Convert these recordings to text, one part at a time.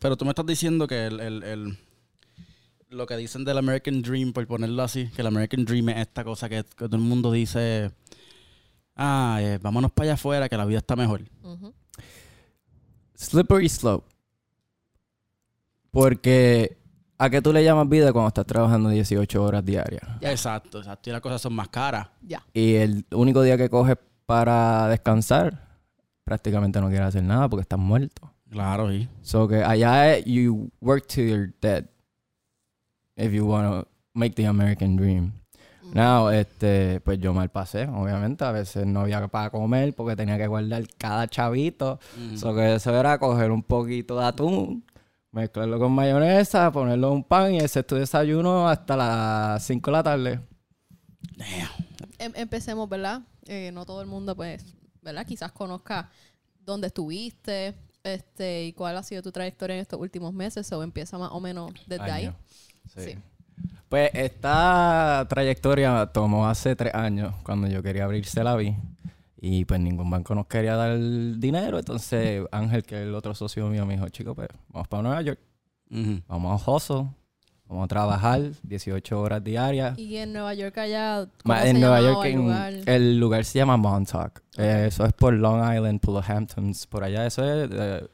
Pero tú me estás diciendo que el, el- el- lo que dicen del American Dream, por ponerlo así, que el American Dream es esta cosa que, que todo el mundo dice, ah, eh, vámonos para allá afuera, que la vida está mejor. Slippery slope. Porque ¿a qué tú le llamas vida cuando estás trabajando 18 horas diarias? Exacto, exacto. Y las cosas son más caras. Ya. Y el único día que coges para descansar, prácticamente no quieres hacer nada porque estás muerto. Claro, sí. So que allá es, you work till you're dead. If you want to make the American dream. Now, este, pues yo mal pasé, obviamente. A veces no había para comer porque tenía que guardar cada chavito. Mm. So que eso era coger un poquito de atún, mezclarlo con mayonesa, ponerlo en un pan y ese es tu desayuno hasta las 5 de la tarde. Em- empecemos, ¿verdad? Eh, no todo el mundo, pues, ¿verdad? Quizás conozca dónde estuviste este, y cuál ha sido tu trayectoria en estos últimos meses. O empieza más o menos desde ahí. Años. Sí. Sí. Pues esta trayectoria tomó hace tres años cuando yo quería abrirse la vi y pues ningún banco nos quería dar el dinero. Entonces Ángel, que es el otro socio mío, me dijo, chico, pues vamos para Nueva York, vamos a hustle, vamos a trabajar 18 horas diarias. Y en Nueva York allá, ¿cómo Ma- se en Nueva York, el lugar? el lugar se llama Montauk. Eh, eso es por Long Island, por los Hamptons, por allá. Eso es eh,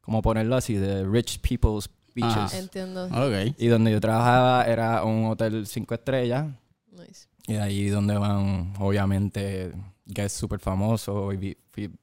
como ponerlo así, de rich people's beaches. Entiendo. Ok. Y donde yo trabajaba era un hotel cinco estrellas. Nice. Y ahí donde van, obviamente, guests súper famosos. Y vi-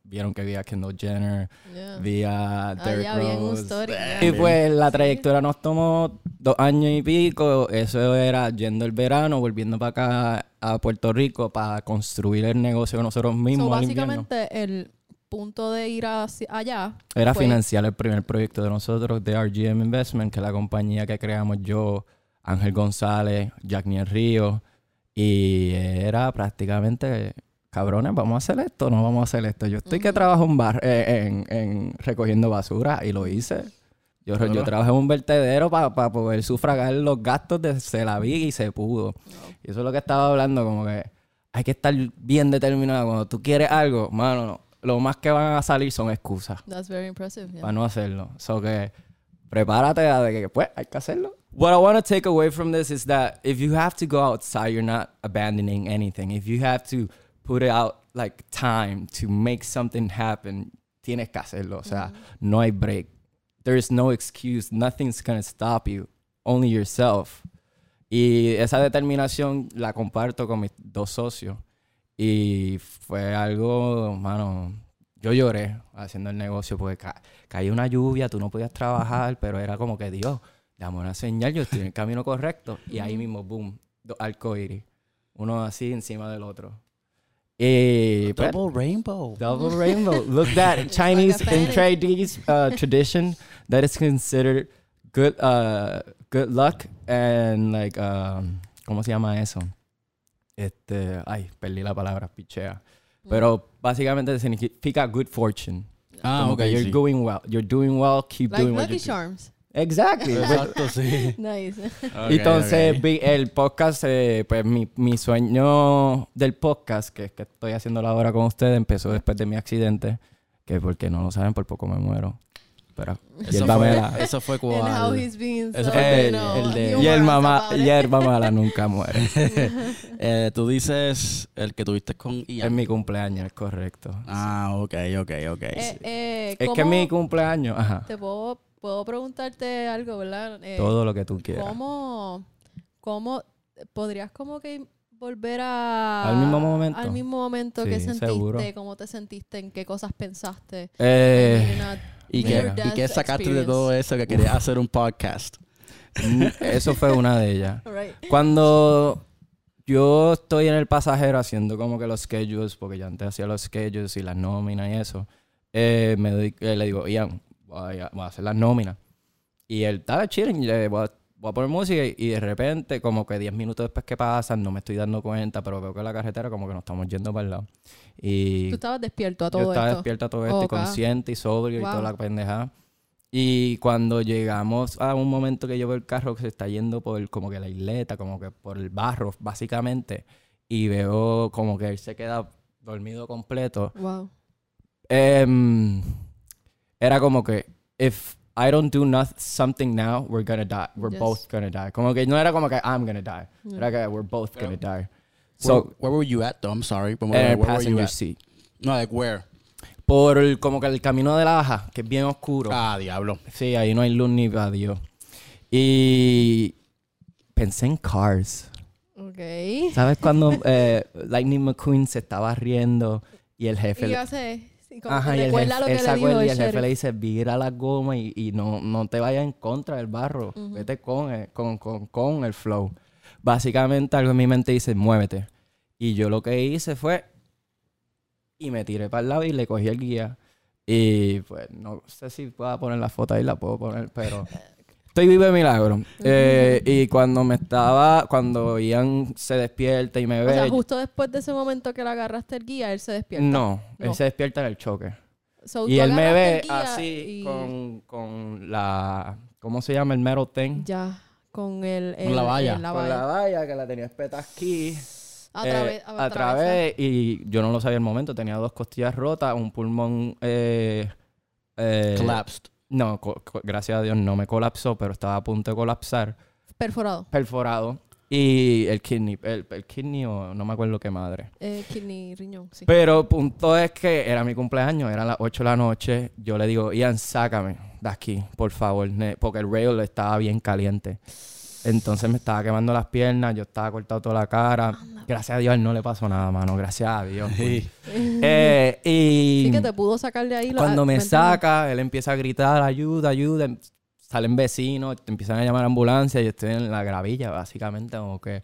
vieron que vi a Kendall Jenner, Yeah. vi a Ah, Derrick Rose. story. Y pues la trayectoria nos tomó dos años y pico. Eso era yendo el verano, volviendo para acá a Puerto Rico para construir el negocio nosotros mismos So, básicamente, el punto de ir hacia allá Era fue- financiar el primer proyecto de nosotros, de RGM Investment, que es la compañía que creamos yo, Ángel González, Jack Niel Río. Y era prácticamente, cabrones, vamos a hacer esto, no vamos a hacer esto. Yo estoy que trabajo en, bar, eh, en, en recogiendo basura y lo hice. Yo, Claro. yo trabajé en un vertedero para poder sufragar los gastos de se la vi y se pudo. Y eso es lo que estaba hablando, como que hay que estar bien determinado. Cuando tú quieres algo, mano, lo más que van a salir son excusas That's very impressive. yeah. para no hacerlo. So que prepárate a de que pues hay que hacerlo. What I want to take away from this is that if you have to go outside, you're not abandoning anything. If you have to put it out like time to make something happen, tienes que hacerlo. O sea, no hay break. There is no excuse. Nothing's gonna stop you. Only yourself. Y esa determinación la comparto con mis dos socios. Y fue algo, mano, yo lloré haciendo el negocio porque ca caía una lluvia, tú no podías trabajar, pero era como que, Dios, dame una señal, yo estoy en el camino correcto. Y ahí mismo, boom, dos arcoíris, uno así encima del otro. Y pues, Double Rainbow. Double rainbow. Look that Chinese and Chinese uh, tradition that is considered good uh, good luck and like um, ¿cómo se llama eso? Este, ay, perdí la palabra, pichea. Pero básicamente significa good fortune. Ah, Como ok, you're sí. going well. You're doing well, keep Like doing what Lucky you're doing. Charms. Exactly. Exacto, sí. Nice. Entonces, ok. vi el podcast, eh, pues mi, mi sueño del podcast, que es que estoy haciendo ahora con ustedes, empezó después de mi accidente, que porque no lo saben, por poco me muero. Pero, Eso hierba fue, mala. eso fue cual. Eso so, fue El, el de humorous hierba, ma- about it. hierba mala nunca muere. Eh, tú dices el que tuviste con es Ian. mi cumpleaños, es correcto. Ah, ok, ok, ok. Eh, eh, Es que es ¿cómo- mi cumpleaños, ajá. Te puedo, puedo preguntarte algo, ¿verdad? Eh, Todo lo que tú quieras. ¿Cómo, cómo podrías como que volver a... ¿Al mismo momento? Al mismo momento que sentiste, seguro. cómo te sentiste, en qué cosas pensaste. Eh, ¿Y qué, ¿Y qué sacaste de todo eso que querías hacer un podcast? mm, eso fue una de ellas. Right. Cuando yo estoy en el pasajero haciendo como que los schedules, porque yo antes hacía los schedules y las nóminas y eso, eh, me doy- eh, le digo, Ian, voy a, voy a hacer las nóminas. Y él, estaba chilling, le voy a, voy a poner música y, y de repente, como que 10 minutos después que pasan, no me estoy dando cuenta, pero veo que la carretera como que nos estamos yendo para el lado. Y Tú estabas despierto a yo todo estaba esto. despierto a todo esto, y Ok. consciente y sobrio y Wow. toda la pendejada. Y cuando llegamos a un momento que yo veo el carro que se está yendo por como que la isleta, como que por el barro, básicamente, y veo como que él se queda dormido completo, Wow. em, era como que, if I don't do nothing, something now, we're gonna die. We're Yes. both gonna die. Como que no era como que I'm gonna die. Era que we're both gonna die. So, where, where were you at though? I'm sorry. But where, where were you passenger at? seat. No, like where? Por el- como que el camino de la baja, que es bien oscuro. Ah, diablo. Sí, ahí no hay luz ni para Dios. Y pensé en Cars. Ok. ¿Sabes cuando eh, Lightning McQueen se estaba riendo y el jefe... Y yo sé, como Ajá, que y el recuerda jefe, lo que él le dijo acuerda y el el jefe sheriff. le dice, vira la goma y, y no, no te vayas en contra del barro. Vete con el, con, con, con el flow. Básicamente algo en mi mente dice, muévete. Y yo lo que hice fue... Y me tiré para el lado y le cogí el guía. Y pues no sé si pueda poner la foto ahí, la puedo poner, pero... Estoy vivo de milagro. Eh, y cuando me estaba... Cuando Ian se despierta y me O ve... sea, justo después de ese momento que le agarraste el guía, él se despierta. no, él se despierta en el choque. So, Y él me ve el así y- con, con la... ¿Cómo se llama? El metal thing. Ya, con el... Con la el- valla. el- la Con valla. la valla que la tenía espeta aquí. A eh, través, a a través, y yo no lo sabía el momento. Tenía dos costillas rotas, un pulmón... Eh, eh, Collapsed. No, gracias a Dios no me colapsó, pero estaba a punto de colapsar. Perforado. Perforado. Y el kidney, el, el kidney o no me acuerdo qué madre. Eh, kidney, riñón, sí. Pero punto es que era mi cumpleaños, eran las 8 de la noche. Yo le digo, Ian, sácame de aquí, por favor, porque el rail estaba bien caliente. Entonces me estaba quemando las piernas, yo estaba cortado toda la cara. Gracias a Dios a él no le pasó nada, mano, gracias a Dios. Eh, y Sí que te pudo sacar de ahí. cuando me saca, él empieza a gritar, ayuda, ayuda. Salen vecinos, te empiezan a llamar a ambulancia y yo estoy en la gravilla, básicamente, como que,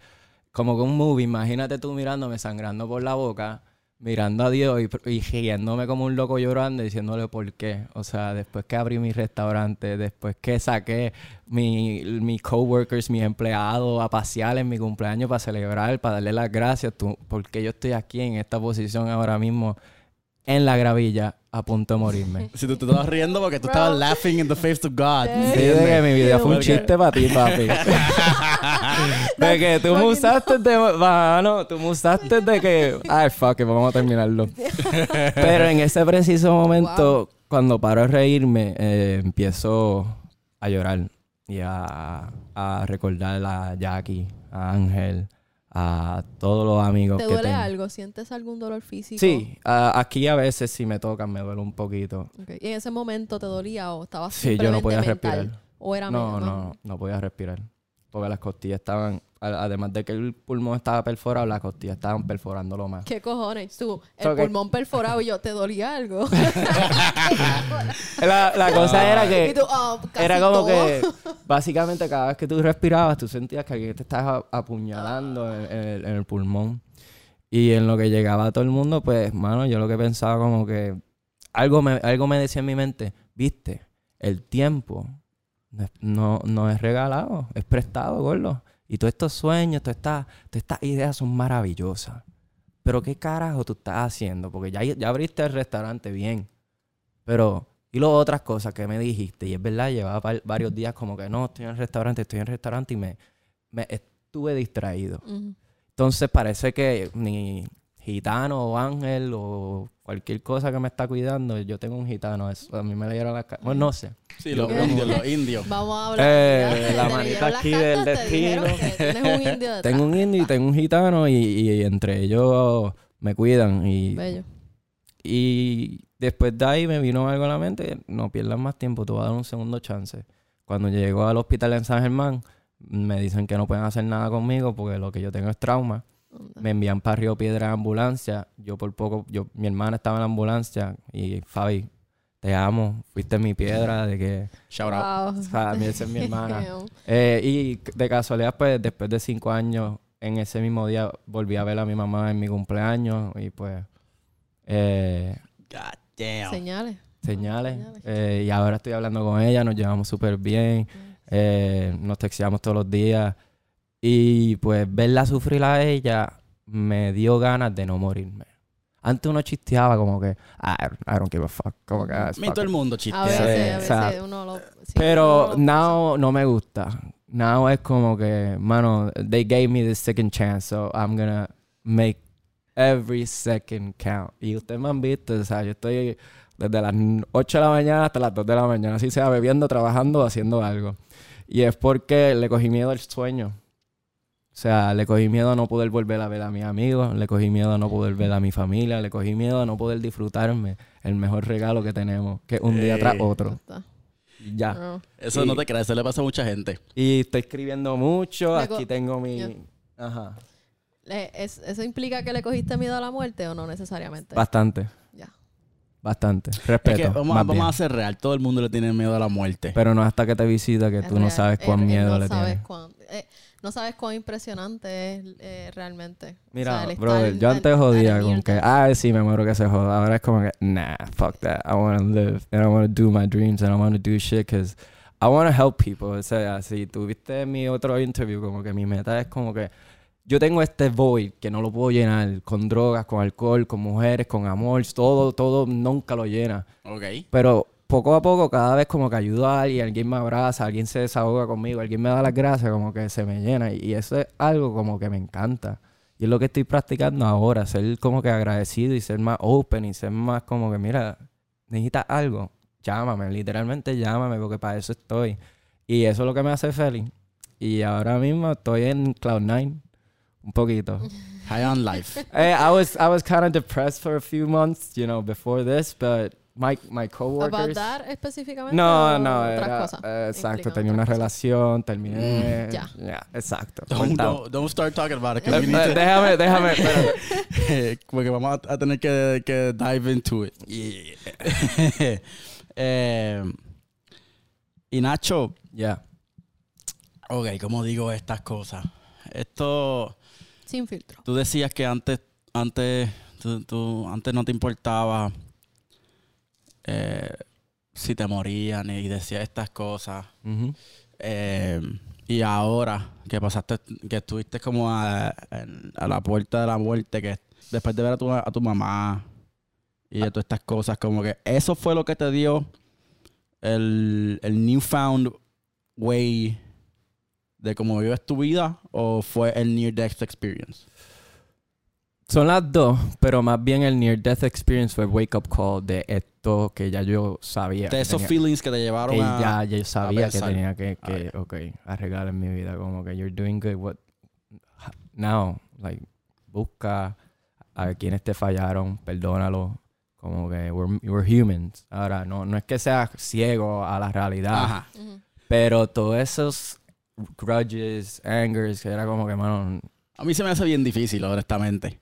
como que un movie. Imagínate tú mirándome sangrando por la boca, mirando a Dios y, y como un loco llorando y diciéndole por qué. O sea, después que abrí mi restaurante, después que saqué mi, coworkers, mis empleados a pasear en mi cumpleaños para celebrar, para darle las gracias, tú, porque yo estoy aquí en esta posición ahora mismo en la gravilla a punto de morirme. Si tú te estabas riendo porque tú estabas laughing in the face of God. Sí. De que mi vida fue un chiste para ti, papi. de que tú me usaste de... Mano, tú me usaste de que... Ay, fuck it, vamos a terminarlo. Pero en ese preciso momento, cuando paro de reírme, eh, empiezo a llorar y a, a recordar a Jackie, a Ángel, a todos los amigos ¿Te que duele tengo. algo? ¿Sientes algún dolor físico? Sí, a- aquí a veces si me tocan me duele un poquito. ¿Y en ese momento te dolía o estabas Sí, yo no podía mental? respirar. ¿O era No, no, no podía respirar. Porque las costillas estaban, además de que el pulmón estaba perforado, las costillas estaban perforándolo más. ¿Qué cojones? Tú, el So que- pulmón perforado y yo, ¿te dolía algo? La, la cosa era que tú, "Ah, era como todo". que básicamente cada vez que tú respirabas, tú sentías que alguien te estaba apuñalando en, en el, en el pulmón. Y en lo que llegaba todo el mundo, pues, mano, yo lo que pensaba como que algo me, algo me decía en mi mente, viste, el tiempo no, no es regalado, es prestado, gordo. Y todos estos sueños, todas estas, todas estas ideas son maravillosas. Pero ¿qué carajo tú estás haciendo? Porque ya, ya abriste el restaurante bien. Pero, y luego otras cosas que me dijiste, y es verdad, llevaba varios días como que no, estoy en el restaurante, estoy en el restaurante y me, me estuve distraído. Entonces parece que ni gitano o ángel o cualquier cosa que me está cuidando, yo tengo un gitano, eso a mí me leyeron la cara. Bueno, no sé. Sí, los indios, los indios. Vamos a hablar. Eh, la manita las aquí cartas, del destino. que Tienes un indio detrás. Tengo un indio y tengo un gitano y, y entre ellos me cuidan y, Bello. Y después de ahí me vino algo a la mente, no pierdas más tiempo, te voy a dar un segundo chance. Cuando llego al hospital en San Germán, me dicen que no pueden hacer nada conmigo porque lo que yo tengo es trauma. Anda. Me envían para Río Piedra en ambulancia. Yo por poco, yo, mi hermana estaba en la ambulancia y Fabi, te amo, fuiste mi piedra de que, Shout out. Wow. o sea, a mí esa es mi hermana. Eh, y de casualidad, pues después de cinco años, en ese mismo día volví a ver a mi mamá en mi cumpleaños y pues... Eh, God damn. Señales. señales. Señales. Eh, y ahora estoy hablando con ella, nos llevamos súper bien, eh, nos texteamos todos los días. Y pues verla sufrir a ella me dio ganas de no morirme. Antes uno chisteaba como que, ah, I don't give a fuck. Como que, ah, it's A mí todo el mundo A chistea. veces, a o veces sea, uno lo. sí, Pero uno lo- now no me gusta. Now es como que, mano, they gave me the second chance, so I'm gonna make every second count. Y ustedes me han visto, o sea, yo estoy Desde las 8 de la mañana hasta las 2 de la mañana. Así sea, bebiendo, trabajando haciendo algo. Y es porque le cogí miedo al sueño. O sea, le cogí miedo a no poder volver a ver a mis amigos, le cogí miedo a no poder ver a mi familia, le cogí miedo a no poder disfrutarme el mejor regalo que tenemos, que es un día tras Eh. otro. Ya. No. Eso Y- no te creas, eso le pasa a mucha gente. Y estoy escribiendo mucho, Le aquí tengo mi... Ajá. Le- es- ¿Eso implica que le cogiste miedo a la muerte o no necesariamente? Bastante, Ya. bastante. Es Respeto. que vamos, a- más vamos bien. a ser real, todo el mundo le tiene miedo a la muerte. Pero no hasta que te visita que Es tú no sabes cuán él miedo no le sabes tienes. cuán- eh, no sabes cuán impresionante es eh, realmente. O Mira, sea, el estar brother, yo antes en jodía con que, ah, sí, me muero que se joda. Ahora es como que, nah, fuck that. I want to live and I want to do my dreams and I want to do shit because I want to help people. O sea, si tuviste mi otro interview, como que mi meta es como que yo tengo este void que no lo puedo llenar con drogas, con alcohol, con mujeres, con amor, todo, todo nunca lo llena. Ok. Pero poco a poco, cada vez como que ayudo a alguien, alguien me abraza, alguien se desahoga conmigo, alguien me da las gracias, como que se me llena. Y eso es algo como que me encanta. Y es lo que estoy practicando ahora, ser como que agradecido y ser más open y ser más como que, mira, necesitas algo, llámame, literalmente llámame, porque para eso estoy. Y eso es lo que me hace feliz. Y ahora mismo estoy en Cloud9, un poquito. High on life. Eh, I was I was kind of depressed for a few months, you know, before this, but my my coworkers. ¿About that específicamente? No, o no, otras era, cosas? eh, exacto, tenía una cosas. relación, terminé. Mm, ya. Ya, exacto. Don't, don't, don't start talking about it. que Eh, eh, to- déjame, déjame, espérate. porque vamos a, a tener que, que dive into it. Eh, y Nacho, Ya. ok, ¿cómo digo estas cosas? Esto, Sin filtro. tú decías que antes, antes, tú, tú- antes no te importaba eh, si te morían y decías estas cosas. Eh, y ahora que pasaste, que estuviste como a, a la puerta de la muerte, que después de ver a tu, a tu mamá y de todas estas cosas, como que eso fue lo que te dio el, el newfound way de cómo vives tu vida o fue el near death experience. Son las dos, pero más bien el near death experience fue wake up call de esto que ya yo sabía. De que esos tenía- feelings que te llevaron que a... ya yo sabía que tenía que, Ah, que ok, arreglar en mi vida. Como que you're doing good. What now? Like, busca a quienes te fallaron, perdónalo. Como que we're, we're humans. Ahora, no, no es que seas ciego a la realidad, Ajá. Ujú. pero todos esos grudges, angers, que era como que, mano, A mí se me hace bien difícil, honestamente.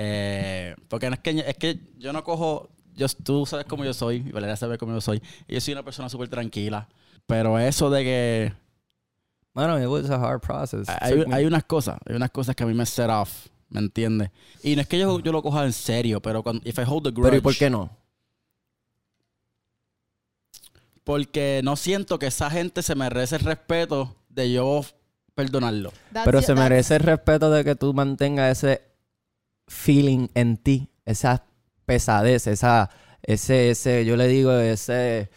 Eh, porque no es que, es que yo no cojo. Yo, tú sabes cómo yo soy, y Valeria sabe cómo yo soy. Y yo soy una persona súper tranquila. Pero eso de que. mano, it was a hard process. Hay, hay unas cosas, hay unas cosas que a mí me set off, ¿me entiendes? Y no es que yo, yo lo coja en serio, pero cuando. If I hold the grudge. pero ¿y por qué no? Porque no siento que esa gente se merece el respeto de yo perdonarlo. That's Pero se merece el respeto de que tú mantengas ese feeling en ti, esa pesadez, esa, ese, ese, yo le digo, ese,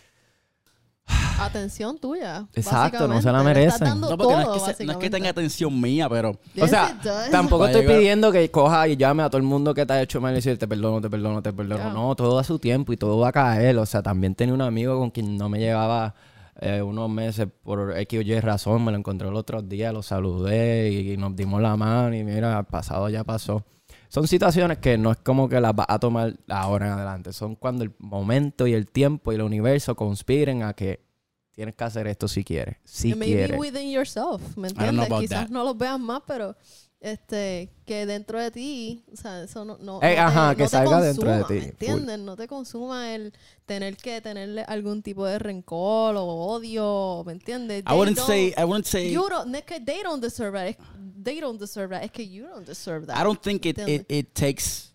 Atención tuya. Exacto, no se la merecen. No, porque no todo, es, que se- no es que básicamente. tenga atención mía, pero. Yes, o sea, tampoco estoy pidiendo que coja y llame a todo el mundo que te ha hecho mal y decir te perdono, te perdono, te perdono. No, todo a su tiempo y todo va a caer. O sea, también tenía un amigo con quien no me llevaba eh, unos meses por X o Y razón. Me lo encontré el otro día, lo saludé y, nos dimos la mano y mira, pasado ya pasó. Son situaciones que no es como que las vas a tomar ahora en adelante. Son cuando el momento y el tiempo y el universo conspiren a que tienes que hacer esto si quieres. Si And maybe quieres. within yourself, ¿me entiendes? Quizás that. no los veas más, pero este que dentro de ti, o sea, eso no, no, Eh, no ajá, que no salga dentro de consuma, ti, ¿me full. entiendes? No te consuma el tener que tenerle algún tipo de rencor o odio, ¿me entiendes? I wouldn't say. I wouldn't say. you don't, no es que they don't deserve that, they don't deserve that, es que you don't deserve that. I don't think it, it, it takes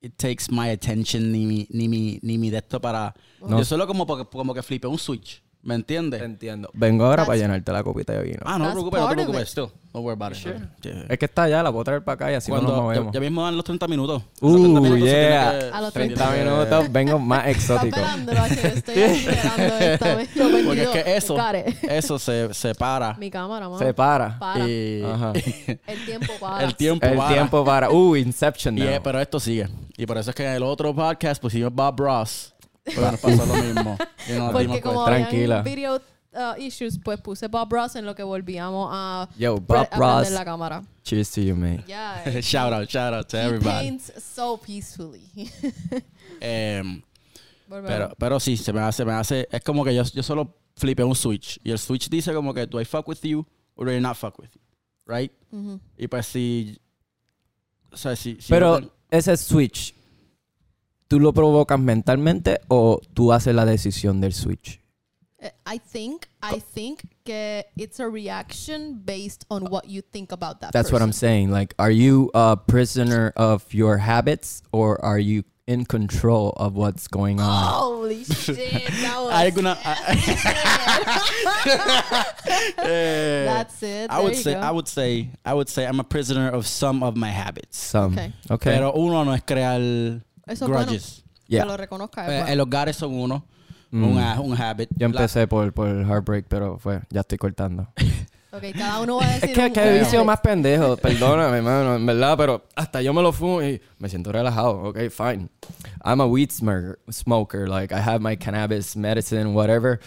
it takes my attention ni mi ni mi ni mi de esto para No. yo solo como como que flipé un switch ¿me entiendes? Te entiendo. Vengo ahora para llenarte la copita de vino. ah no te preocupes no te preocupes still don't worry about it Yeah. Es que está allá, la puedo traer para acá y así no Cuando nos ya, movemos. ya mismo dan los 30 minutos Uh, Los 30 minutos se yeah. que- A los se 30 tiene que- minutos, vengo más exótico. estoy esperando esta vez. Yo porque es que eso eso se separa Mi cámara, mamá. Se para. Para. y Ajá. El tiempo para. el tiempo El para. tiempo para. Uh, Inception Y, now. eh, pero esto sigue y por eso es que en el otro podcast pusimos Bob Ross Porque nos pasó lo mismo. Y nos Porque dimos como cuenta. Tranquila. habían video uh, issues, pues puse Bob Ross en lo que volvíamos a, Yo, Bob Ross. la cámara. Cheers to you, mate. Yeah. shout out, shout out to He everybody. paints so peacefully. Em, Volvemos. pero, pero sí, se me hace, me hace. Es como que yo, yo solo flipé un switch. Y el switch dice como que, do I fuck with you or do I not fuck with you? Right? Ujú. Y pues si. O sea, si. si Pero ese switch, ¿tú lo provocas mentalmente o tú haces la decisión del switch? Eh, I think, I think que it's a reaction based on what you think about that That's what I'm saying. Like, are you a prisoner of your habits or are you in control of what's going on? Holy shit, that was alguna. Eh, That's it. I would there say, go. I would say, I would say, I'm a prisoner of some of my habits. Some. Okay. Okay. Pero uno no es crear Eso es bueno. grudges. Yeah. Que lo reconozca. es Eh, bueno. Son uno, Mm. un, un habit. Yo La- empecé por, por el heartbreak, pero fue, ya estoy cortando. Ok, cada uno va a decir Es que, un- que un vicio más pendejo, perdóname, mano, en verdad, pero hasta yo me lo fumo y me siento relajado, ok, fine. I'm a weed smoker, smoker, like I have my cannabis medicine, whatever,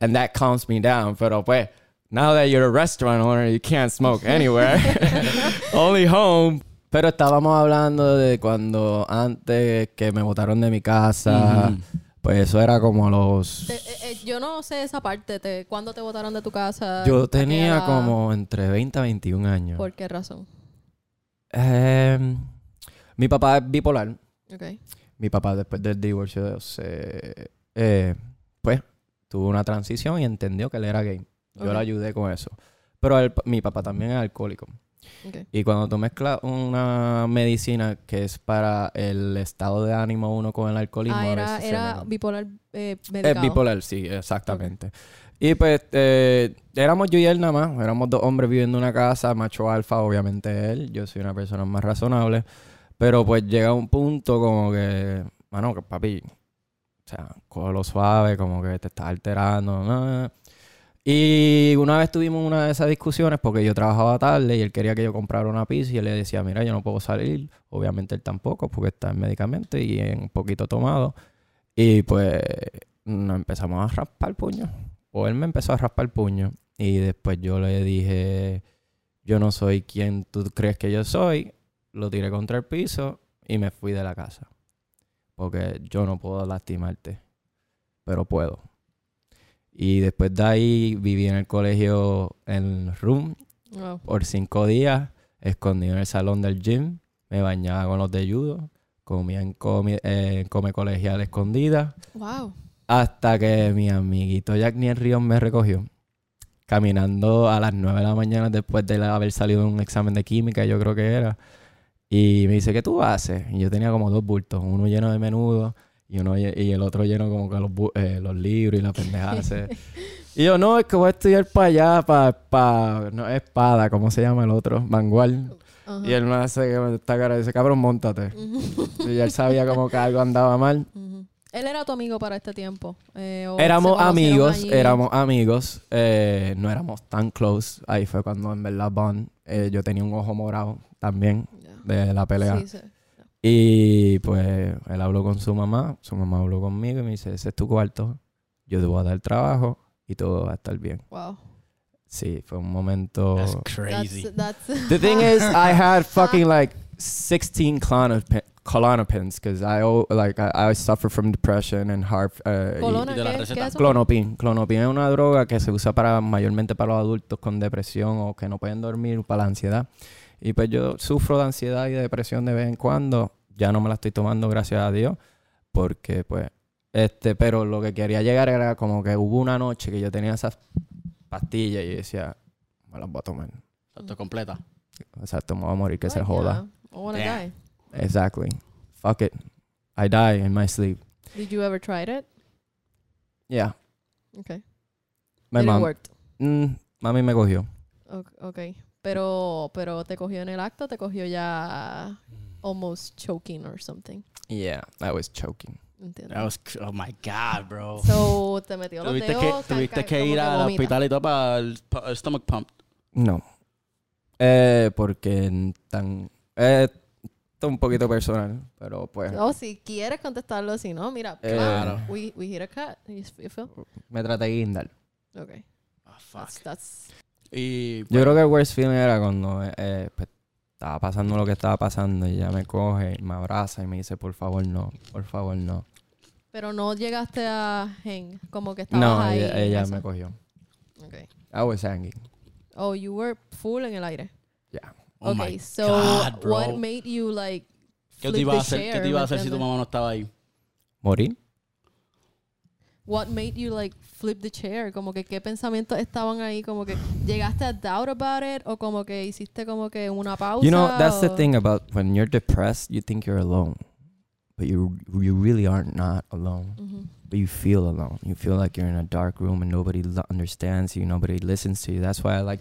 and that calms me down, pero pues, now that you're a restaurant owner, you can't smoke anywhere, only home. Pero estábamos hablando de cuando antes que me botaron de mi casa, pues eso era como los... Te- eh, eh, yo no sé esa parte. Te, ¿Cuándo te botaron de tu casa? Yo ¿A qué tenía como entre 20 a 21 años. ¿Por qué razón? Em, mi papá es bipolar. Ok. Mi papá después del divorcio se, eh, pues tuvo una transición y entendió que él era gay. Yo le ayudé con eso. Pero él- mi papá también es alcohólico. Y cuando tú mezclas una medicina que es para el estado de ánimo uno con el alcoholismo, Ah, era, bipolar eh, Es bipolar, sí, exactamente. Y pues eh, éramos yo y él nada más. Éramos dos hombres viviendo en una casa, macho alfa, obviamente él. Yo soy una persona más razonable. Pero pues llega un punto como que, mano, que papi, o sea, lo suave, como que te estás alterando. ¿no? Y una vez tuvimos una de esas discusiones porque yo trabajaba tarde y él quería que yo comprara una pizza y él le decía, mira, yo no puedo salir. Obviamente él tampoco porque está en medicamento y en un poquito tomado. Y pues nos empezamos a raspar el puño. O él me empezó a raspar el puño. Y después yo le dije, yo no soy quien tú crees que yo soy. Lo tiré contra el piso y me fui de la casa. Porque yo no puedo lastimarte. Pero puedo. Y después de ahí viví en el colegio en room Wow. por cinco días, escondido en el salón del gym. Me bañaba con los de judo. Comía en come, eh, come colegial escondida. Wow. Hasta que mi amiguito Jack Niel Ríos me recogió. Caminando a las 9 de la mañana después de haber salido de un examen de química, yo creo que era. Y me dice, ¿qué tú haces? Y yo tenía como dos bultos, uno lleno de menudo y uno y el otro lleno como que los, eh, los libros y la pendejada. y yo, no, es que voy a estudiar para allá, para, pa, no, espada, ¿cómo se llama el otro? Vanguard. Y él me hace esta cara y dice, cabrón, montate. Ujú. Y él sabía como que algo andaba mal. Él era tu amigo para este tiempo. eh, Éramos amigos, allí? éramos amigos. eh, no éramos tan close. Ahí fue cuando en verdad Bond, eh, yo tenía un ojo morado también de la pelea. Sí, sí. Y pues él habló con su mamá, su mamá habló conmigo y me dice, ese es tu cuarto, yo te voy a dar trabajo y todo va a estar bien. Wow. Sí, fue un momento... That's crazy. That's, that's The thing is, I had fucking like 16 Klonopin, Klonopins because I like I, I suffer from depression and heart. Uh, y- Colona, de la ¿qué, receta. qué es eso? Clonopin. Clonopin es una droga que se usa para mayormente para los adultos con depresión o que no pueden dormir para la ansiedad. Y pues yo sufro de ansiedad y de depresión de vez en cuando. Ya no me la estoy tomando, gracias a Dios. Porque pues, este, pero lo que quería llegar era como que hubo una noche que yo tenía esas pastillas y decía, me las voy a tomar. Esto completa. Exacto, me voy a morir, que se joda. I wanna Damn. die. Exactly. Fuck it. I die in my sleep. Did you ever try it? Yeah. Okay. My Did it mom. work? Mm, mami me cogió. Ok. okay. Pero, pero te cogió en el acto, te cogió ya almost choking or something. Yeah, I was choking. Entiendo. That was, oh my God, bro. So, te metió los Tuviste que, dedos. ca- tuviste que ir al hospital y todo para el, stomach pump. No. Eh, porque tan... Eh, esto es un poquito personal, pero pues O si quieres contestarlo, si no, mira. Eh, Claro. We, we hit a cut. You feel? me traté de guindar. Okay. Ah, fuck. That's, that's Y Yo creo que el worst feeling era cuando eh, pues, estaba pasando lo que estaba pasando y ella me coge, y me abraza y me dice, por favor no, por favor no. Pero no llegaste a Hang, como que estabas No, ahí. ella, en ella me cogió. Okay. I was hanging. Oh, you were full en el aire. Yeah. Oh my okay, so God, bro. what made you like ¿Qué te flip iba a hacer, ¿qué te iba a ¿me hacer si tu mamá no estaba ahí? ¿Morir? What made you like flip the chair? Como que qué pensamientos estaban ahí, como que llegaste a doubt about it o como que hiciste como que una pausa. You know, that's the thing about when you're depressed, you think you're alone. But you you really are not alone. Ujú. But you feel alone. You feel like you're in a dark room and nobody understands you, nobody listens to you. That's why I like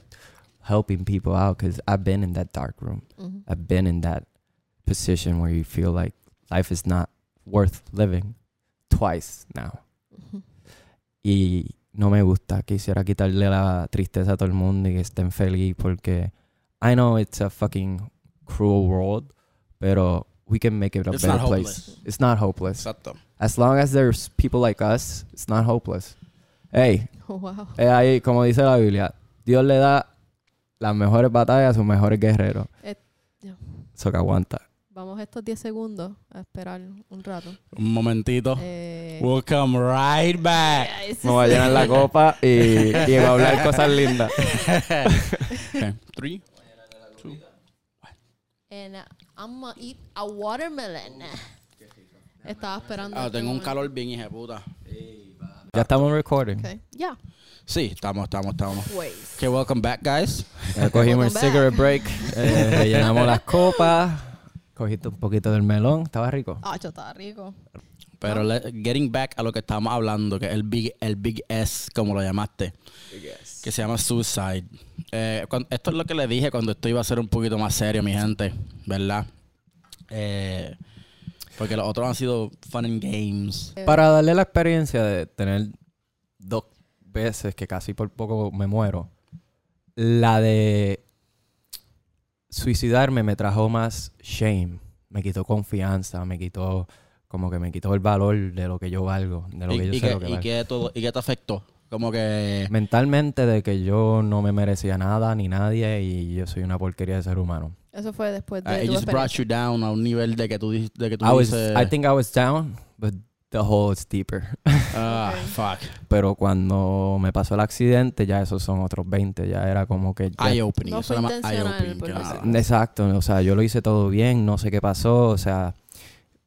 helping people out cuz I've been in that dark room. Ujú. I've been in that position where you feel like life is not worth living twice now. Y no me gusta. Quisiera quitarle la tristeza a todo el mundo y que estén feliz porque I know it's a fucking cruel world, pero we can make it a It's better not place. hopeless. It's not hopeless. Exacto. As long as there's people like us, it's not hopeless. Hey, Wow. eh, ahí, como dice la Biblia, Dios le da las mejores batallas a sus mejores guerreros. Eh, ya. Eso que aguanta. Vamos estos 10 segundos a esperar un rato. Un momentito. Eh, We'll come right back. Me voy a llenar la copa y, y a hablar cosas lindas. Okay. Three. Two. And uh, I'm gonna eat a watermelon. Estaba esperando. Ah, este tengo un calor bien hija puta. Ya estamos recording. Okay. Ya. Sí, estamos, estamos, estamos. Pues. Okay, welcome back, guys. Ya cogimos el cigarette break, eh, rellenamos las copas, cogiste un poquito del melón, estaba rico. Ah, yo estaba rico. Pero le- getting back a lo que estábamos hablando, que es el Big, el big S, como lo llamaste, que se llama Suicide. Eh, cuan- esto es lo que le dije cuando esto iba a ser un poquito más serio, mi gente, ¿verdad? Eh, porque los otros han sido fun and games. Para darle la experiencia de tener dos veces que casi por poco me muero, la de suicidarme me trajo más shame, me quitó confianza, me quitó como que me quitó el valor de lo que yo valgo, de lo ¿Y, que yo y sé lo que y valgo. qué todo, ¿Y qué te afectó? Como que... Mentalmente de que yo no me merecía nada ni nadie y yo soy una porquería de ser humano. Eso fue después uh, de it tu just brought you down a un nivel de que tú, de que tú I was dices... I think I was down, but the hole is deeper. Ah, Ok. fuck. Pero cuando me pasó el accidente, ya esos son otros 20. Ya era como que. ya- Eye-opening. No Eso que decirlo nada. Exacto. O sea, yo lo hice todo bien, no sé qué pasó. O sea.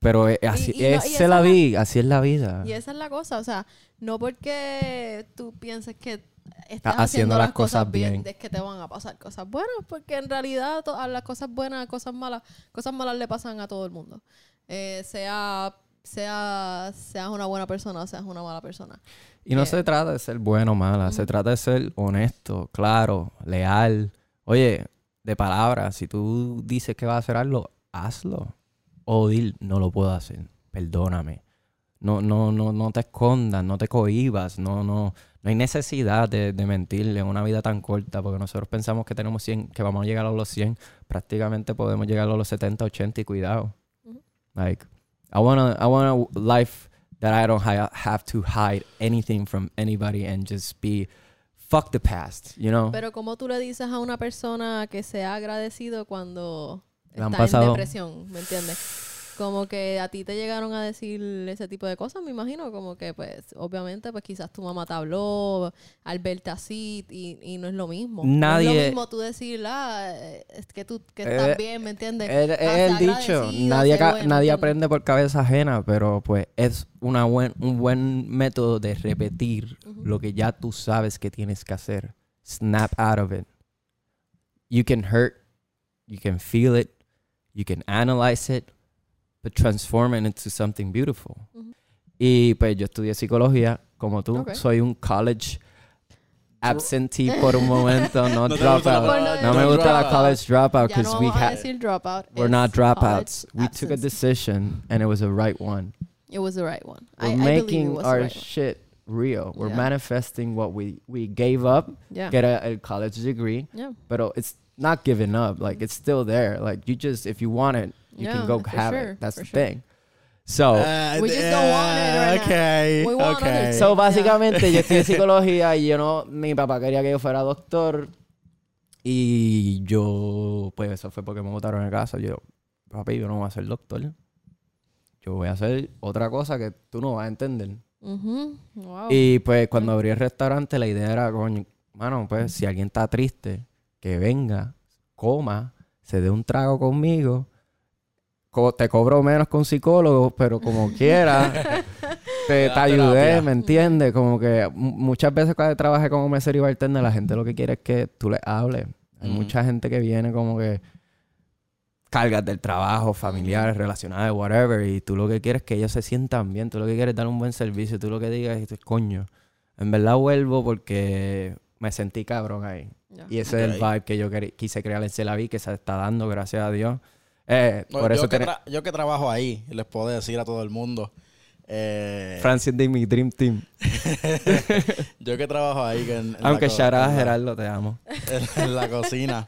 Pero eh, así y y es la es así es la vida. Y esa es la cosa, o sea, no porque tú pienses que estás Está haciendo, haciendo las cosas cosas bien, bien. es que te van a pasar cosas buenas, porque en realidad a las cosas buenas, cosas malas, cosas malas le pasan a todo el mundo. Eh, sea, sea, seas una buena persona o seas una mala persona. Y no Eh, se trata de ser bueno o mala, se trata de ser honesto, claro, leal. Oye, de palabras, si tú dices que vas a hacer algo, hazlo. O no lo puedo hacer, perdóname. No, no, no, no te escondas, no te cohibas, no, no, no hay necesidad de, de mentirle en una vida tan corta, porque nosotros pensamos que tenemos 100, que vamos a llegar a los 100, prácticamente podemos llegar a los 70, 80 y cuidado. Like, I want I want a life that I don't ha- have to hide anything from anybody and just be fuck the past, you know? Pero como tú le dices a una persona que se ha agradecido cuando está en depresión, ¿me entiendes? Como que a ti te llegaron a decir ese tipo de cosas, me imagino, como que pues obviamente pues quizás tu mamá te habló al verte así y, y no es lo mismo. No es Nadie- lo mismo tú decir, ah, eh, es que tú que estás Eh, bien, ¿me entiendes? Es el dicho, nadie, bueno, nadie aprende por cabeza ajena, pero pues es una buen, un buen método de repetir lo que ya tú sabes que tienes que hacer. Snap out of it. You can hurt, you can feel it, you can analyze it, but transform it into something beautiful. Ujú. Y pues yo estudié psicología, como tú. Ok. Soy un college absentee por un momento, no, No te dropout. palabra No me Don't gusta la drop out. college dropout because no we had dropout. We're not dropouts. We took a decision and it was the right one. It was the right one. We're I, I believe it making was the our right one. shit real. We're Yeah. manifesting what we we gave up, Yeah. get a, a college degree, Yeah. but uh, it's not giving up. Like it's still there. Like you just if you want it, You Yeah, can go have sure, it. That's the sure. thing. So, Uh, We just don't want it right now. okay, We want okay. so Yeah. básicamente yo estoy en psicología y yo no, mi papá quería que yo fuera doctor y yo, pues eso fue porque me botaron en casa. Yo, papi, yo no voy a ser doctor. Yo voy a hacer otra cosa que tú no vas a entender. Ujú. Wow. Y pues cuando abrí el restaurante la idea era, coño, mano, pues si alguien está triste, que venga, coma, se dé un trago conmigo. Co- te cobro menos con psicólogo, pero como quiera, te, te ayudé, terapia. ¿me entiendes? Como que mu- muchas veces cuando trabajé como mesero y bartender, la gente lo que quiere es que tú le hables. Hay mucha gente que viene como que cargas del trabajo, familiares, relacionadas, whatever, y tú lo que quieres es que ellos se sientan bien, tú lo que quieres es dar un buen servicio, tú lo que digas es, coño, en verdad vuelvo porque me sentí cabrón ahí. Y ese es el vibe que yo quise crear en Celaví, que se está dando, gracias a Dios. Eh, No, por yo, eso que yo que trabajo ahí, les puedo decir a todo el mundo. eh, Francis de mi Dream Team. yo que trabajo ahí. Que en, en Aunque co- shout out a en la- Gerardo, te amo. en, en la cocina.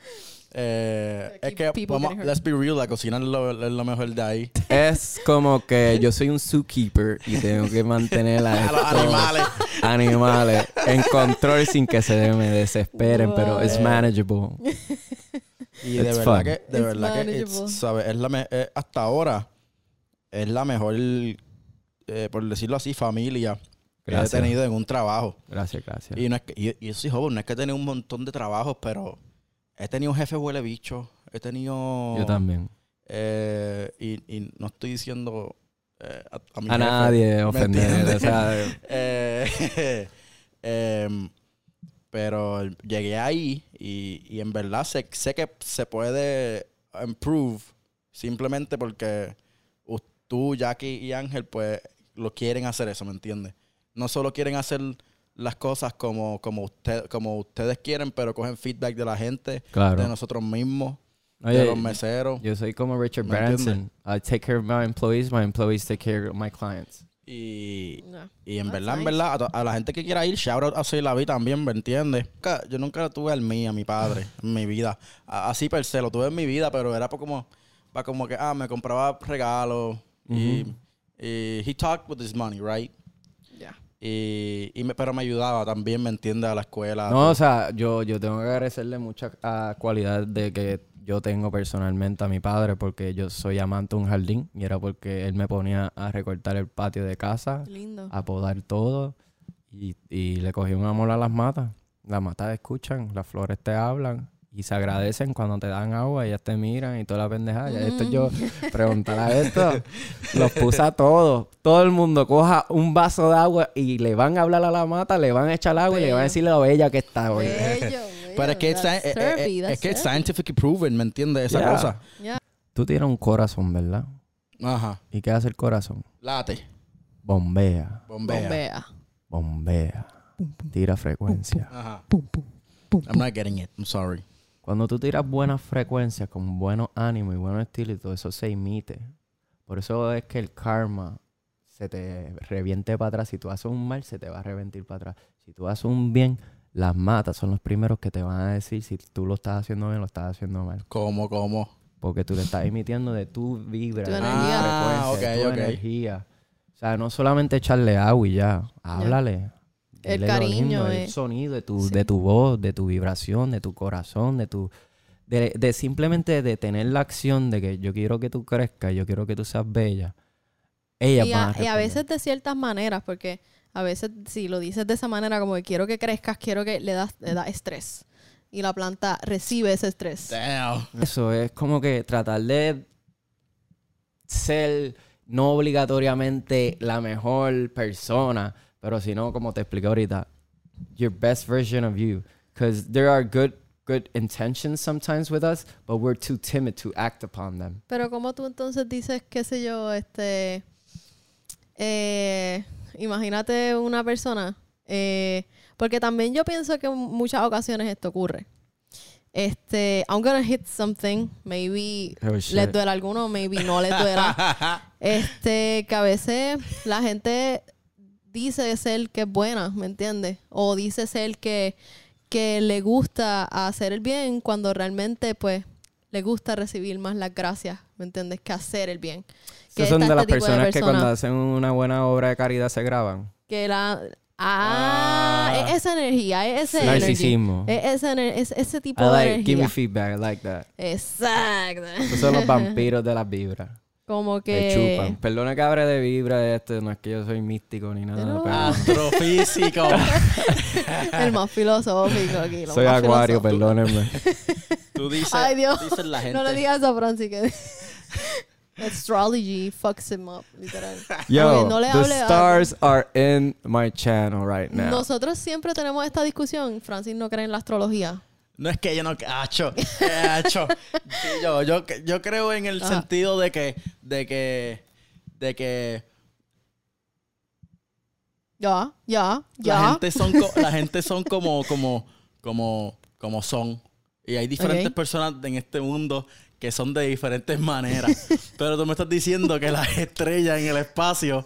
Eh, es que, vamos, let's be real, la cocina es lo, es lo mejor de ahí. Es como que yo soy un zookeeper y tengo que mantener a, A los animales. animales en control sin que se me desesperen, pero es manageable. Y de It's verdad fun. que, de It's verdad que. ¿sabes? Es la me- eh, hasta ahora es la mejor, eh, por decirlo así, familia que he tenido en un trabajo. Gracias, gracias. Y, no es que, y, y yo soy joven, no es que he tenido un montón de trabajos, pero he tenido un jefe huele bicho. He tenido. Yo también. eh, y, y no estoy diciendo eh, a, a mi A jefe, nadie ¿me ofender. O sea, Eh, pero llegué ahí y, y en verdad sé, sé que se puede improve simplemente porque tú, Jackie y Ángel, pues lo quieren hacer eso, ¿me entiendes? No solo quieren hacer las cosas como, como, usted, como ustedes quieren, pero cogen feedback de la gente, de nosotros mismos, Oye, de los meseros. yo soy como Richard. Branson. I take care of my employees, my employees take care of my clients. Y. Y en That's verdad, en verdad, a, to- a la gente que quiera ir, shout out a Soy la Vi también, ¿me entiendes? Nunca- Yo nunca tuve al mí, a mi padre, en mi vida. A- así per se, lo tuve en mi vida, pero era por como, para como que, ah, me compraba regalos. y, y he talked with his money, right? Ya. Y, y me- pero me ayudaba también, ¿me entiendes? A la escuela. No, o sea, yo, yo tengo que agradecerle muchas ah, cualidades de que yo tengo personalmente a mi padre porque yo soy amante de un jardín y era porque él me ponía a recortar el patio de casa, lindo. a podar todo y, y le cogí un amor a las matas. Las matas escuchan, las flores te hablan y se agradecen cuando te dan agua, ellas te miran y toda la pendejada. Esto yo, preguntar a esto, los puse a todos. Todo el mundo coja un vaso de agua y le van a hablar a la mata, le van a echar agua y le van a decir lo bella que está hoy. Pero es que, it's, eh, eh, eh, that's es que it's scientifically proven, ¿me entiendes? Esa Yeah. cosa. Tú tienes un corazón, ¿verdad? Ajá. ¿Y qué hace el corazón? Late. Bombea, Bombea. Bombea. bombea, tira frecuencia. Ajá. I'm not getting it. I'm sorry. Cuando tú tiras buenas frecuencias con buenos ánimos y buenos estilos y todo eso se imite. Por eso es que el karma se te reviente para atrás. Si tú haces un mal, se te va a reventir para atrás. Si tú haces un bien, las matas son los primeros que te van a decir si tú lo estás haciendo bien o lo estás haciendo mal. ¿Cómo, cómo? Porque tú le estás emitiendo de tu vibra, Tu de tu energía. Ah, de tu ok. energía. O sea, no solamente echarle agua y ya. Háblale. El Dile lo cariño, lindo, eh. el sonido de tu, Sí. de tu voz, de tu vibración, de tu corazón, de tu... De, de simplemente de tener la acción de que yo quiero que tú crezcas, yo quiero que tú seas bella. Ellas Y a, a, y a veces de ciertas maneras, porque a veces si lo dices de esa manera, como que quiero que crezcas, quiero que le das, le das estrés. Y la planta recibe ese estrés. Damn. Eso es como que tratar de ser no obligatoriamente la mejor persona, pero sino como te expliqué ahorita, your best version of you. Because there are good good intentions sometimes with us, but we're too timid to act upon them. Pero como tú entonces dices, qué sé yo, este... eh, imagínate una persona... eh, porque también yo pienso que en muchas ocasiones esto ocurre. Este, I'm gonna hit something, maybe Oh, les duela alguno, maybe no les duela. este, que a veces la gente dice ser que es buena, ¿me entiendes? O dice ser que, que le gusta hacer el bien cuando realmente, pues, le gusta recibir más las gracias, ¿me entiendes? Que hacer el bien. Que Esas son de las este tipo personas que cuando hacen una buena obra de caridad se graban. que la... Ah, Ah. es esa energía, es ese Narcisismo. Es es ese tipo I de like, give energía. me feedback, I like that. Exacto. Esos son los vampiros de las vibras. Como Me que... chupan. Perdona que hable de vibra de esto, no es que yo soy místico ni nada. Pero- pero Astrofísico. El más filosófico aquí. lo soy más acuario, filosófico. perdónenme. Tú dices, Ay, Dios. dices la gente. No le digas a Francis que... Astrology fucks him up, literal. Yo, Ok, no le the hable stars are in my channel right now. Nosotros siempre tenemos esta discusión. Francis no cree en la astrología. No es que yo no... Acho, acho. Yo, yo, yo creo en el Ajá. sentido de que... De que... De que... Ya, ya, La ya. gente son, la gente son como, como, como, como son. Y hay diferentes personas en este mundo que son de diferentes maneras. Pero tú me estás diciendo que las estrellas en el espacio.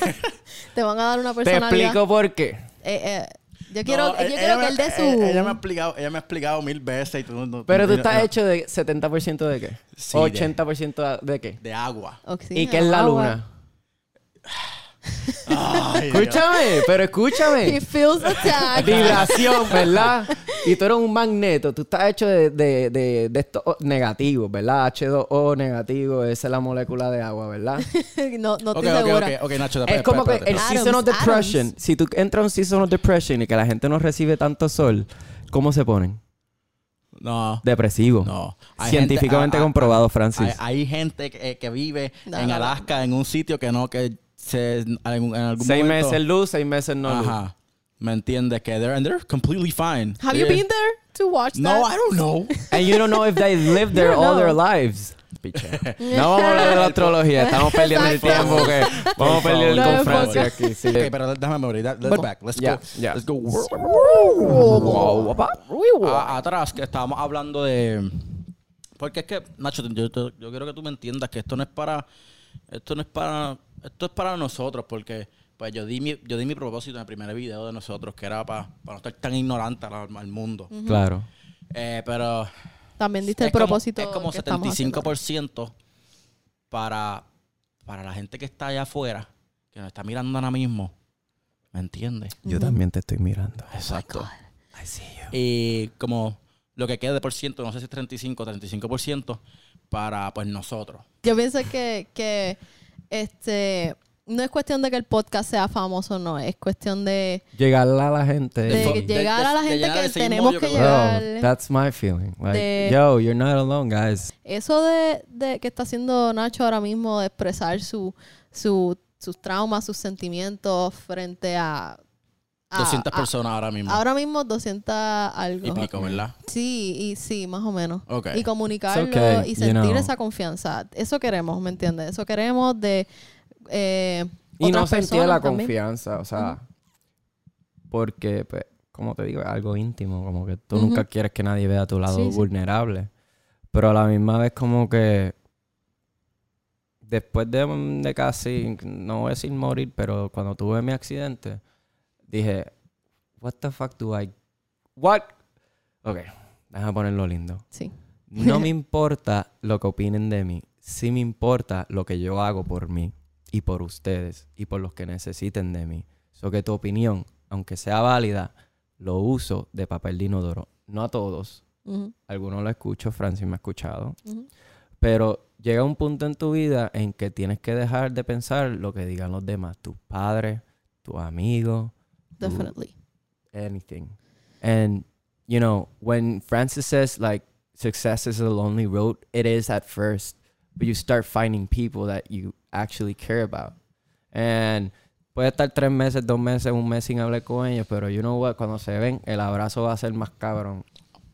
Te van a dar una Te personalidad. explico por qué. Eh, eh, yo quiero, No, yo eh, quiero que me- él dé su... Ella me ha explicado, ella me ha explicado mil veces. Y tú, no- Pero tú estás no- hecho de 70% de qué? Sí, de- 80% de qué? de agua. Oxígeno, ¿Y qué es la agua. luna? Ay. Escúchame, pero He escúchame. feels attacked. Vibración, ¿verdad? Y tú eres un magneto. Tú estás hecho de, de, de, de estos negativos, ¿verdad? H2O negativo, esa es la molécula de agua, ¿verdad? no, no Ok, estoy ok, segura. ok, ok, Nacho. Es espérate, como que el espérate. season of depression. Si tú entras a un season of depression y que la gente no recibe tanto sol, ¿cómo se ponen? No. Depresivo. No. Hay Científicamente gente- ah, comprobado, Francis. Hay, hay gente que, que vive No, en no, no. Alaska, en un sitio que no, que se, en, en algún seis momento... meses luz, seis meses no luz. Ajá. ¿Me entiendes? Que they're, and they're completely fine. Have you Yeah. been there to watch No, that? I don't know. And you don't know if they lived there You all know. their lives. Piche. No vamos a hablar de la astrología. Estamos perdiendo el tiempo que vamos a perder favor. con No, Francia enfoca. aquí. Sí. Ok, pero déjame morir. Let's But- back. Let's yeah, go. yeah. Let's go. A- atrás, que estábamos hablando de... Porque es que, Nacho, yo, yo, yo quiero que tú me entiendas que esto no es para... Esto no es para... Esto es para nosotros, porque... Pues yo di mi, yo di mi propósito en el primer video de nosotros, que era para, para no estar tan ignorante al, al mundo. Claro. Eh, pero También diste el es como- propósito. es como que estamos haciendo. 75% para, para la gente que está allá afuera, que nos está mirando ahora mismo. ¿Me entiendes? Yo también te estoy mirando. Exacto. I see you. Y como lo que queda de por ciento, no sé si es 35 35% para pues nosotros. Yo pienso que, que este no es cuestión de que el podcast sea famoso, no. Es cuestión de, Llegarle a la gente. de de- llegar a la de gente que tenemos que llegar. Bro, that's my feeling. Like, De- yo, you're not alone, guys. Eso de, de que está haciendo Nacho ahora mismo, de expresar su, su, sus traumas, sus sentimientos frente a... a- 200 a- personas ahora mismo. Ahora mismo 200 algo. y pico, ¿verdad? Sí, y sí, más o menos. Y comunicarlo okay, y you sentir know. esa confianza. Eso queremos, ¿me entiendes? Eso queremos de... eh, Y no sentir la también. confianza, o sea, porque, pues, como te digo, es algo íntimo, como que tú nunca quieres que nadie vea tu lado Sí, sí. vulnerable. Pero a la misma vez como que después de, de casi, no voy a decir morir, pero cuando tuve mi accidente, dije, what the fuck do I... What? Ok, déjame ponerlo lindo. Sí. No me importa lo que opinen de mí. Sí me importa lo que yo hago por mí y por ustedes y por los que necesiten de mí. So que tu opinión, aunque sea válida, lo uso de papel de inodoro. No a todos. Algunos lo escucho, Francis me ha escuchado. Pero llega un punto en tu vida en que tienes que dejar de pensar lo que digan los demás. Tus padres, tus amigos, Definitely. anything. And you know, when Francis says like success is a lonely road, it is at first, but you start finding people that you actually care about. And puede estar tres meses, dos meses, un mes sin hablar con ellos, pero you know what, cuando se ven, el abrazo va a ser más cabrón.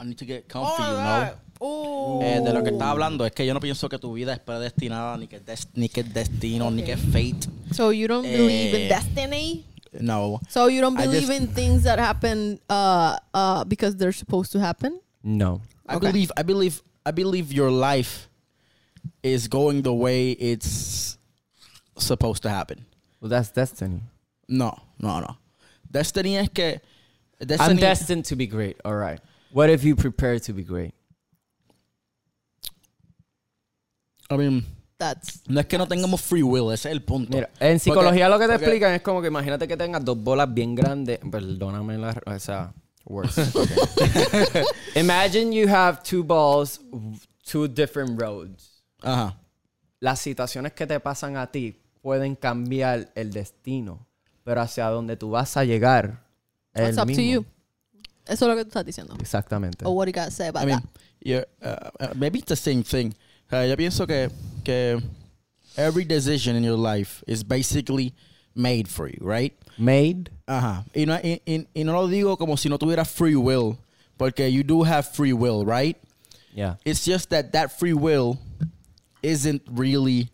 I need to get comfy, you know. Eh, de lo que estás hablando es que yo no pienso que tu vida es predestinada, ni que es des- ni que es destino, ni que es fate. So you don't believe in Eh, destiny? No. So you don't believe just- in things that happen uh, uh, because they're supposed to happen? No. I Okay. believe I believe I believe your life is going the way it's supposed to happen. Well, that's destiny. No, no, no. Destiny es que I'm destined to be great. All right. What if you prepare to be great? I mean, That's no es que no tengamos free will, ese es el punto. Mira, en psicología Porque- lo que te porque- explican es como que imagínate que tengas dos bolas bien grandes. Perdóname la... O sea, worse. Okay. Imagine you have two balls, two different roads. Ajá. Las situaciones que te pasan a ti pueden cambiar el destino, pero hacia donde tú vas a llegar es el up to mismo. you. Eso es lo que tú estás diciendo. Exactamente. Or what you gotta say about I mean, that. yeah, uh, uh, maybe it's the same thing. O sea, yo pienso que, que uh, every decision in your life is basically made for you, right? Made. Ajá. Y no, y, y- y no lo digo como si no tuviera free will, porque you do have free will, right? Yeah. It's just that that free will isn't really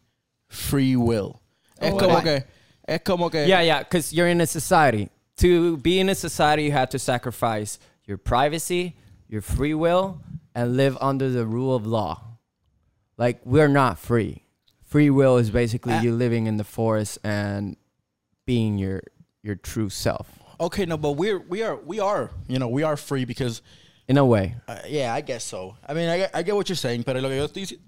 free will. Es Oh, como why? que, es como que. Yeah, yeah, because you're in a society. To be in a society, you have to sacrifice your privacy, your free will, and live under the rule of law. Like, we're not free. Free will is basically you living in the forest and being your your true self. Okay, no, but we're we are we are you know we are free because In a way. Uh, yeah, I guess so. I mean, I get, I get what you're saying, pero lo que yo estoy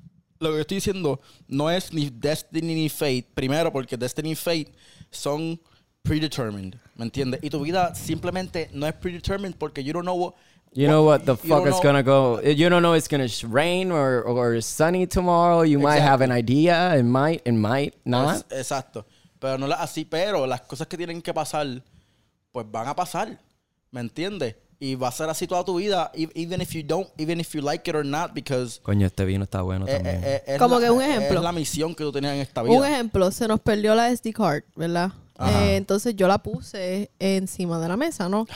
lo que yo estoy diciendo no es ni destiny ni fate. Primero, porque destiny y fate son predetermined, ¿me entiendes? Y tu vida simplemente no es predetermined porque you don't know what. You know what the fuck is know- gonna go. You don't know it's gonna sh- rain or or sunny tomorrow. You might have an idea. It might. It might not. Es- exacto. Pero no la- así, pero las cosas que tienen que pasar, pues van a pasar, ¿me entiendes? Y va a ser así toda tu vida, e- even if you don't, even if you like it or not, because Coño, este vino está bueno eh, también. eh, eh, es Como la- que un ejemplo. Es la misión que tú tenías en esta vida. Un ejemplo, se nos perdió la SD card, ¿verdad? Eh, entonces yo la puse encima de la mesa, ¿no?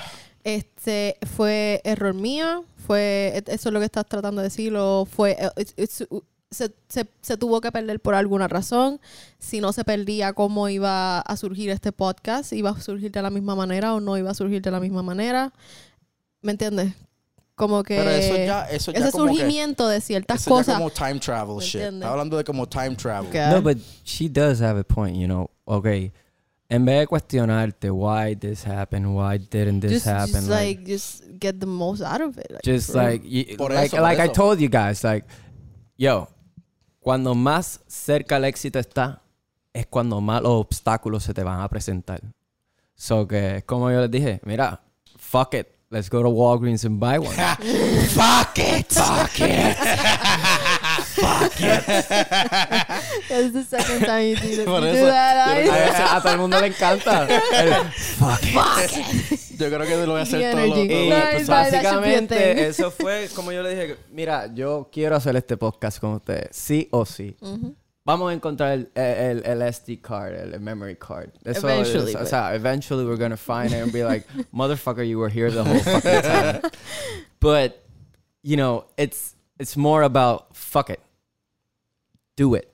Este fue error mía, fue e, eso es lo que estás tratando de decir, o fue eh, it's- it's- uh, se, se- se tuvo que perder por alguna razón. Si no se perdía, ¿cómo iba a surgir este podcast? ¿Iba a surgir de la misma manera o no iba a surgir de la misma manera? ¿Me entiendes? Como que Pero eso ya, eso ya ese como que- surgimiento de ciertas eso ya cosas. como time travel ¿Me shit. Estaba hablando de como time travel. Ok. No, but she does have a point, you know. Okay. En vez de cuestionarte why this happened, why didn't this just, happen, just like, like, just get the most out of it. like, just like Por like, eso, like I told you guys, like, yo, cuando más cerca el éxito está, es cuando más los obstáculos se te van a presentar. So que como yo les dije, mira, fuck it, let's go to Walgreens and buy one. Fuck it. Fuck it. It's the second time you do, that. Por you eso, do that. yo I- creo a, a todo el mundo le encanta. El fuck it. Yo creo que lo voy a hacer The todo lo energy. Y No, todo- like, that should be a thing. básicamente eso fue como yo le dije, mira, yo quiero hacer este podcast con ustedes, sí o sí. Ujú. Vamos a encontrar el, el, el SD card, el memory card. Eso Eventually, es- o sea, eventually we're gonna find it and be like, motherfucker, you were here the whole fucking time. But you know, it's it's more about fuck it, do it.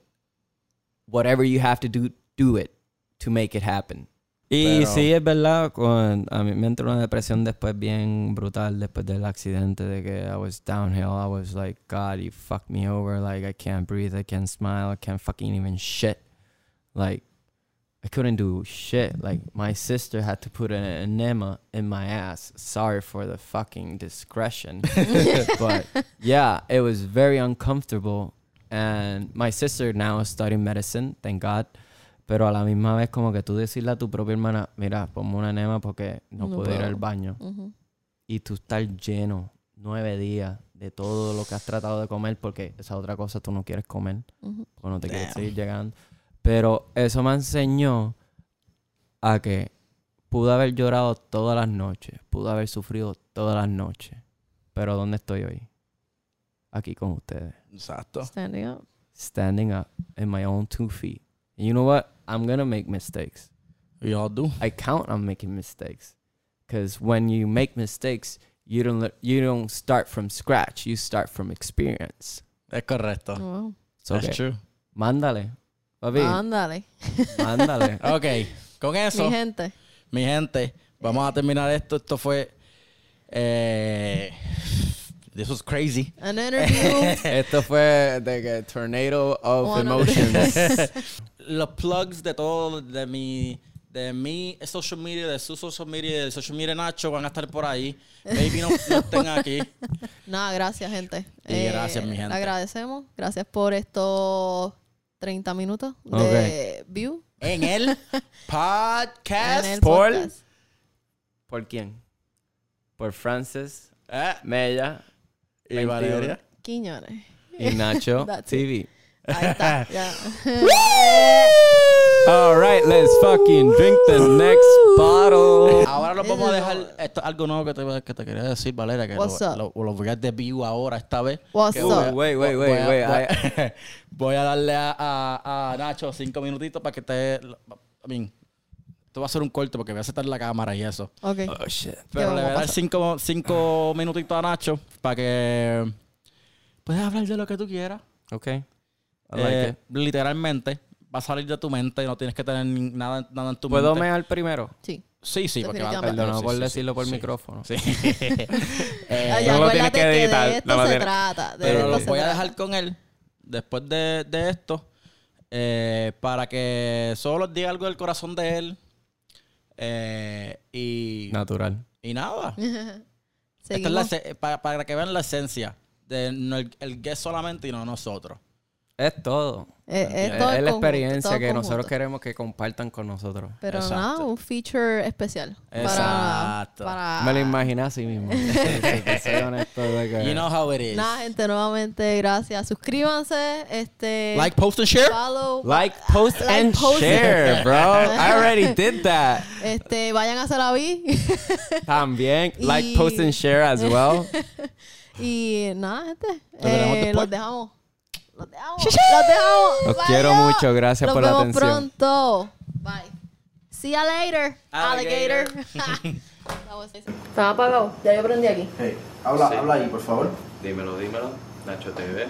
Whatever you have to do, do it to make it happen. Y Pero- sí, es verdad, con, a mí me entró una depresión después bien brutal, después del accidente, de que I was downhill. I was like, God, you fucked me over. Like, I can't breathe, I can't smile, I can't fucking even shit. Like, I couldn't do shit. Like, my sister had to put an enema in my ass. Sorry for the fucking discretion. but yeah, it was very uncomfortable. And my sister now is studying medicine, thank God. Pero a la misma vez como que tú decirle a tu propia hermana, mira, ponme una enema porque no, No puedo ir al baño. Y tú estar lleno nueve días de todo lo que has tratado de comer porque esa otra cosa tú no quieres comer porque no te quieres seguir llegando. Pero eso me enseñó a que pude haber llorado todas las noches, pude haber sufrido todas las noches. Pero ¿dónde estoy hoy? Aquí con ustedes. Exacto. Standing up. Standing up in my own two feet. And you know what? I'm gonna make mistakes. We all do. I count on making mistakes. Because when you make mistakes, you don't let- you don't start from scratch. You start from experience. Es correcto. Wow. So That's okay, true. mándale. Papi, Ándale. mándale. Ok, con eso, Mi gente. mi, gente. gente, vamos a terminar esto. Esto fue. Eh, this was crazy. An interview. Esto fue de que tornado of One emotions. Los plugs de todo, de mi, de mi social media, de su social media, de social media Nacho van a estar por ahí. Baby, no, no estén aquí. Nada, gracias, gente. Y gracias, mi gente. Agradecemos. Gracias por estos 30 minutos de view. En el podcast. En el por- podcast. ¿Por quién? Por Francis, Eh, Mella y 21, Valeria. Quiñones. y Nacho TV. Ahí está. ya. All right, let's fucking drink the next bottle. Ahora lo vamos a dejar. Esto es algo nuevo que te, que te quería decir, Valeria. Que What's lo, up? lo- lo voy a debut ahora, esta vez. What's Que up? voy a- Wait, wait, voy wait, a- wait. Voy a, voy a darle a, a- a Nacho cinco minutitos para que te. I mean, esto va a ser un corte porque voy a aceptar la cámara y eso. Ok. Oh shit. Pero le voy a dar cinco, cinco minutitos a Nacho para que puedas hablar de lo que tú quieras. I like Eh, it. Literalmente, va a salir de tu mente y no tienes que tener nada, nada en tu ¿Puedo mente. mear primero? Sí. Sí, sí, porque va a. Perdona sí, por sí, decirlo sí, por sí. micrófono. Sí. Ay, no lo tienes que editar, de esto no lo se trata. de Pero se voy a dejar con él después de, de esto eh, para que solo les diga algo del corazón de él. Eh, y, Natural. y nada. Esta es la para, para que vean la esencia de no el, el guest solamente y no nosotros. Es todo. Es todo es la experiencia todo que nosotros queremos que compartan con nosotros. Pero Exacto. nada, un feature especial. Exacto. Para, para... Me lo imaginé así mismo. Soy honesto de You know how it is. Nada, gente, nuevamente, gracias. Suscríbanse. Este, Like, post and share. follow. Like, post, Like, and post. share, bro. I already did that. Este, vayan a hacer la vi. También, like, Y- post and share as well. y nada, gente. Eh, los dejamos. Los dejamos. Los dejamos. Los Bye, quiero mucho, gracias Nos por la vemos atención. pronto. Bye. See ya later, Alligator. alligator. Estaba apagado. Ya yo prendí aquí. Hey, habla, habla ahí, por favor. Dímelo, dímelo. Nacho TV.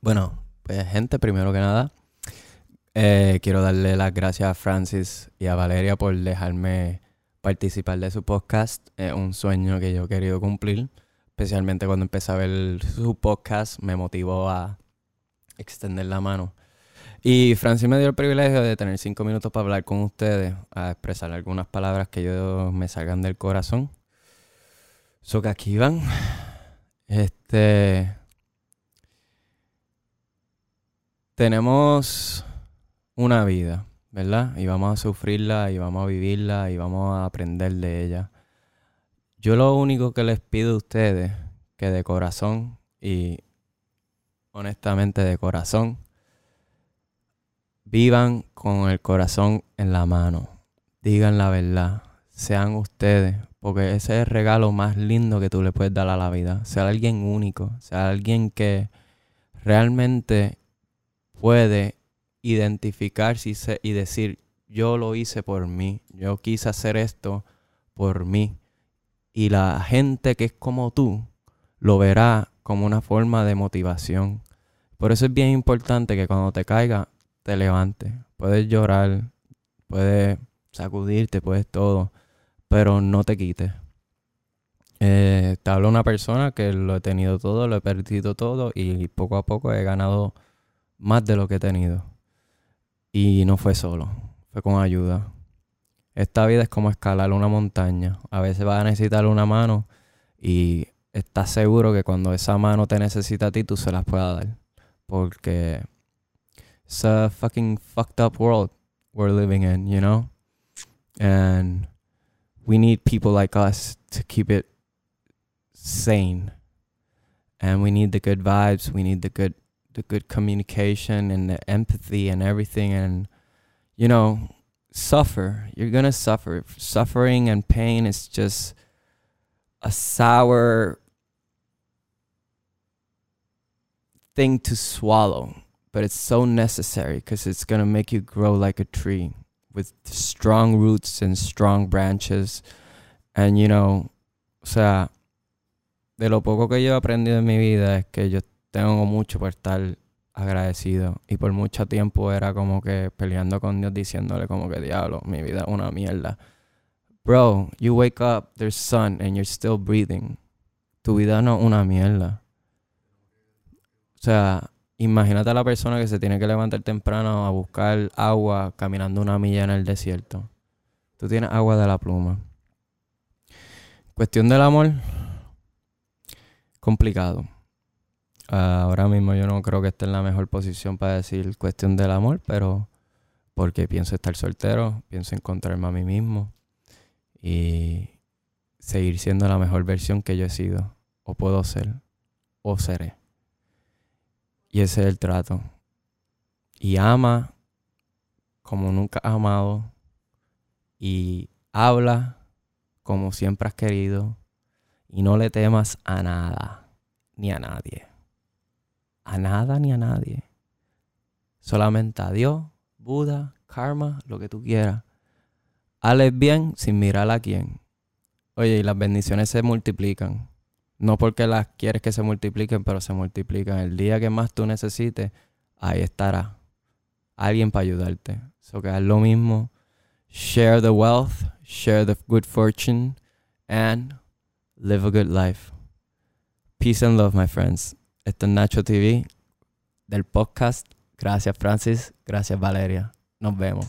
Bueno, pues gente, primero que nada, eh, quiero darle las gracias a Francis y a Valeria por dejarme participar de su podcast. Es un sueño que yo he querido cumplir, especialmente cuando empecé a ver su podcast, me motivó a extender la mano. Y Francis me dio el privilegio de tener cinco minutos para hablar con ustedes, a expresar algunas palabras que yo me salgan del corazón. So que aquí van. Este. Tenemos una vida, ¿verdad? Y vamos a sufrirla y vamos a vivirla y vamos a aprender de ella. Yo lo único que les pido a ustedes, que de corazón y honestamente de corazón, vivan con el corazón en la mano. Digan la verdad. Sean ustedes. Porque ese es el regalo más lindo que tú le puedes dar a la vida. Ser alguien único. Ser alguien que realmente puede identificarse y, se- y decir, yo lo hice por mí. Yo quise hacer esto por mí. Y la gente que es como tú lo verá como una forma de motivación. Por eso es bien importante que cuando te caiga, te levantes. Puedes llorar, puedes sacudirte, puedes todo, pero no te quites. Eh, te habla una persona que lo he tenido todo, lo he perdido todo y poco a poco he ganado más de lo que he tenido. Y no fue solo, fue con ayuda. Esta vida es como escalar una montaña. A veces vas a necesitar una mano y estás seguro que cuando esa mano te necesita a ti, tú se las puedas dar. Porque it's a fucking fucked up world we're living in, you know? And we need people like us to keep it sane. And we need the good vibes, we need the good the good communication and the empathy and everything and you know, suffer. You're to suffer. Suffering and pain is just a sour thing to swallow, but it's so necessary because it's to make you grow like a tree with strong roots and strong branches. And you know, o sea, de lo poco que yo he aprendido en mi vida es que yo tengo mucho por estar agradecido y por mucho tiempo era como que peleando con Dios diciéndole como que diablo, mi vida es una mierda. Bro, you wake up, there's sun and you're still breathing. Tu vida no es una mierda. O sea, Imagínate a la persona que se tiene que levantar temprano a buscar agua caminando una milla en el desierto. Tú tienes agua de la pluma. Cuestión del amor. Complicado. Ahora mismo yo no creo que esté en la mejor posición para decir cuestión del amor, pero porque pienso estar soltero, pienso encontrarme a mí mismo y seguir siendo la mejor versión que yo he sido, o puedo ser, o seré. Y ese es el trato. Y ama como nunca has amado. Y habla como siempre has querido. Y no le temas a nada, ni a nadie. A nada ni a nadie. Solamente a Dios, Buda, karma, lo que tú quieras. Hales bien sin mirar a quién. Oye, y las bendiciones se multiplican. No porque las quieres que se multipliquen, pero se multiplican. El día que más tú necesites, ahí estará alguien para ayudarte. So que es lo mismo. Share the wealth, share the good fortune, and live a good life. Peace and love, my friends. Esto es Nacho TV del podcast. Gracias, Francis. Gracias, Valeria. Nos vemos.